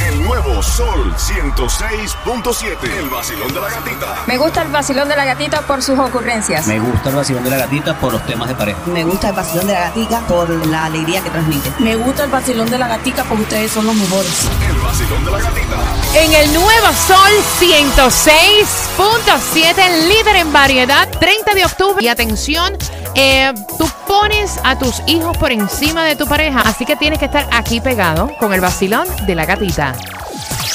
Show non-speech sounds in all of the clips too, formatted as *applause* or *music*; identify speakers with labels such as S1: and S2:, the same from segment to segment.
S1: El nuevo Sol 106.7. El vacilón de la gatita.
S2: Me gusta el vacilón de la gatita por sus ocurrencias.
S3: Me gusta el vacilón de la gatita por los temas de pareja.
S4: Me gusta el vacilón de la gatita por la alegría que transmite.
S5: Me gusta el vacilón de la gatita porque ustedes son los mejores.
S1: El vacilón de la gatita.
S6: En el nuevo Sol 106.7, líder en variedad, 30 de octubre. Y atención, eh, tú pones a tus hijos por encima de tu pareja, así que tienes que estar aquí pegado con el vacilón de la gatita.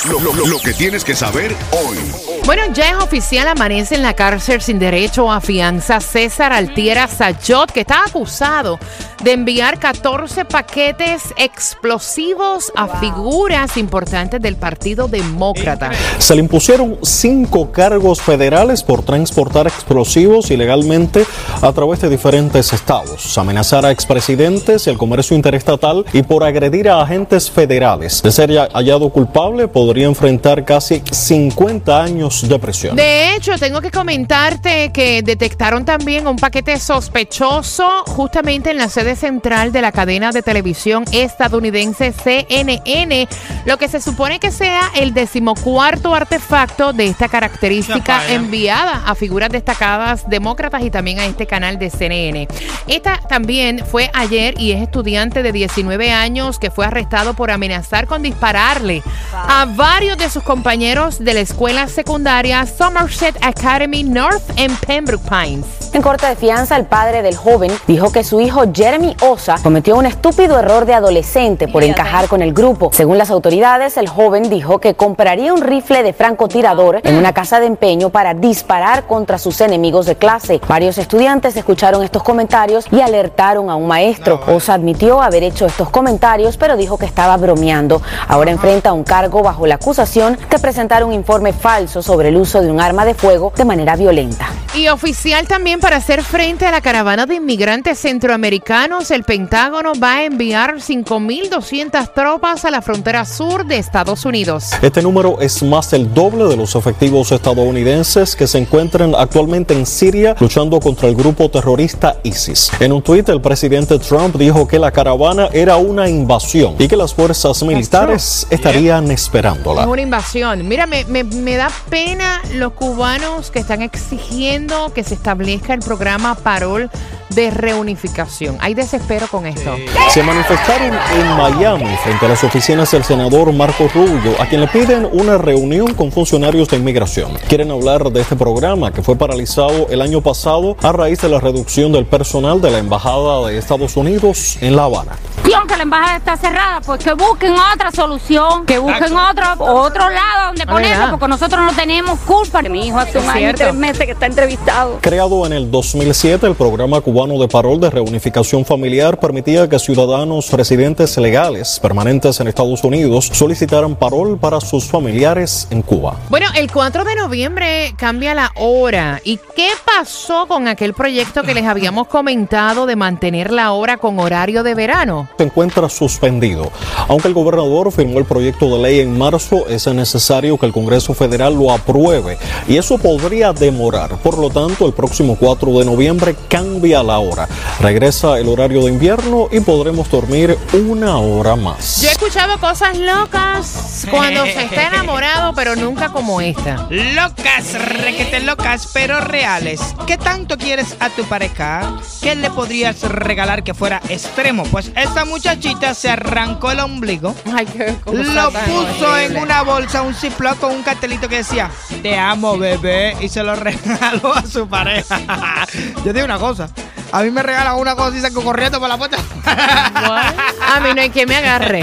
S1: Lo, que tienes que saber hoy.
S6: Bueno, ya es oficial, amanece en la cárcel sin derecho a fianza César Altiera Sayot, que está acusado de enviar 14 paquetes explosivos a figuras importantes del Partido Demócrata.
S7: Se le impusieron cinco cargos federales por transportar explosivos ilegalmente a través de diferentes estados, amenazar a expresidentes y el comercio interestatal y por agredir a agentes federales. De ser hallado culpable, podría enfrentar casi 50 años de prisión.
S6: De hecho, tengo que comentarte que detectaron también un paquete sospechoso justamente en la sede central de la cadena de televisión estadounidense CNN, lo que se supone que sea el decimocuarto artefacto de esta característica enviada a figuras destacadas demócratas y también a este canal de CNN. Esta también fue ayer y es estudiante de 19 años que fue arrestado por amenazar con dispararle a varios de sus compañeros de la escuela secundaria Somerset Academy North en Pembroke Pines.
S8: En corte de fianza, el padre del joven dijo que su hijo Jeremy Osa cometió un estúpido error de adolescente por encajar con el grupo. Según las autoridades, el joven dijo que compraría un rifle de francotirador en una casa de empeño para disparar contra sus enemigos de clase. Varios estudiantes escucharon estos comentarios y alertaron a un maestro. Osa admitió haber hecho estos comentarios, pero dijo que estaba bromeando. Ahora enfrenta un cargo bajo la acusación de presentar un informe falso sobre el uso de un arma de fuego de manera violenta.
S6: Y oficial también para hacer frente a la caravana de inmigrantes centroamericanos, el Pentágono va a enviar 5.200 tropas a la frontera sur de Estados Unidos.
S7: Este número es más del doble de los efectivos estadounidenses que se encuentran actualmente en Siria luchando contra el grupo terrorista ISIS. En un tuit, el presidente Trump dijo que la caravana era una invasión y que las fuerzas militares estarían
S6: Es
S7: esperándola.
S6: una invasión. Mira, me, me- me da pena los cubanos que están exigiendo que se establezca el programa Parol de reunificación. Hay desespero con esto.
S7: Se manifestaron en Miami frente a las oficinas del senador Marco Rubio, a quien le piden una reunión con funcionarios de inmigración. Quieren hablar de este programa que fue paralizado el año pasado a raíz de la reducción del personal de la Embajada de Estados Unidos en La Habana.
S9: Y aunque la embajada está cerrada, pues que busquen otra solución, que busquen otro, otro lado donde ponerlo, porque nosotros no tenemos culpa. Mi hijo hace un año y tres meses que está entrevistado.
S7: Creado en el 2007, el programa cubano de parol de reunificación familiar permitía que ciudadanos residentes legales permanentes en Estados Unidos solicitaran parol para sus familiares en Cuba.
S6: Bueno, el 4 de noviembre cambia la hora. ¿Y qué pasó con aquel proyecto que les habíamos comentado de mantener la hora con horario de verano?
S7: se encuentra suspendido. Aunque el gobernador firmó el proyecto de ley en marzo, es necesario que el Congreso Federal lo apruebe y eso podría demorar. Por lo tanto, el próximo 4 de noviembre cambia la hora. Regresa el horario de invierno y podremos dormir una hora más.
S6: Yo he escuchado cosas locas cuando se está enamorado, pero nunca como esta.
S10: Locas, requete locas, pero reales. ¿Qué tanto quieres a tu pareja? ¿Qué le podrías regalar que fuera extremo? Pues esta muchachita se arrancó el ombligo,
S6: Ay, qué cosa
S10: lo puso en
S6: horrible.
S10: una bolsa, un ziploc con un cartelito que decía, te amo bebé, y se lo *laughs* regaló a su pareja. *laughs* Yo digo una cosa, a mí me regalan una cosa y salgo corriendo por la puerta.
S6: A mí no hay que me agarre.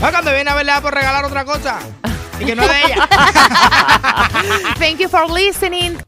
S10: Ah, Cuando viene a verle da por regalar otra cosa. Y que no de ella. *laughs*
S6: Thank you for listening.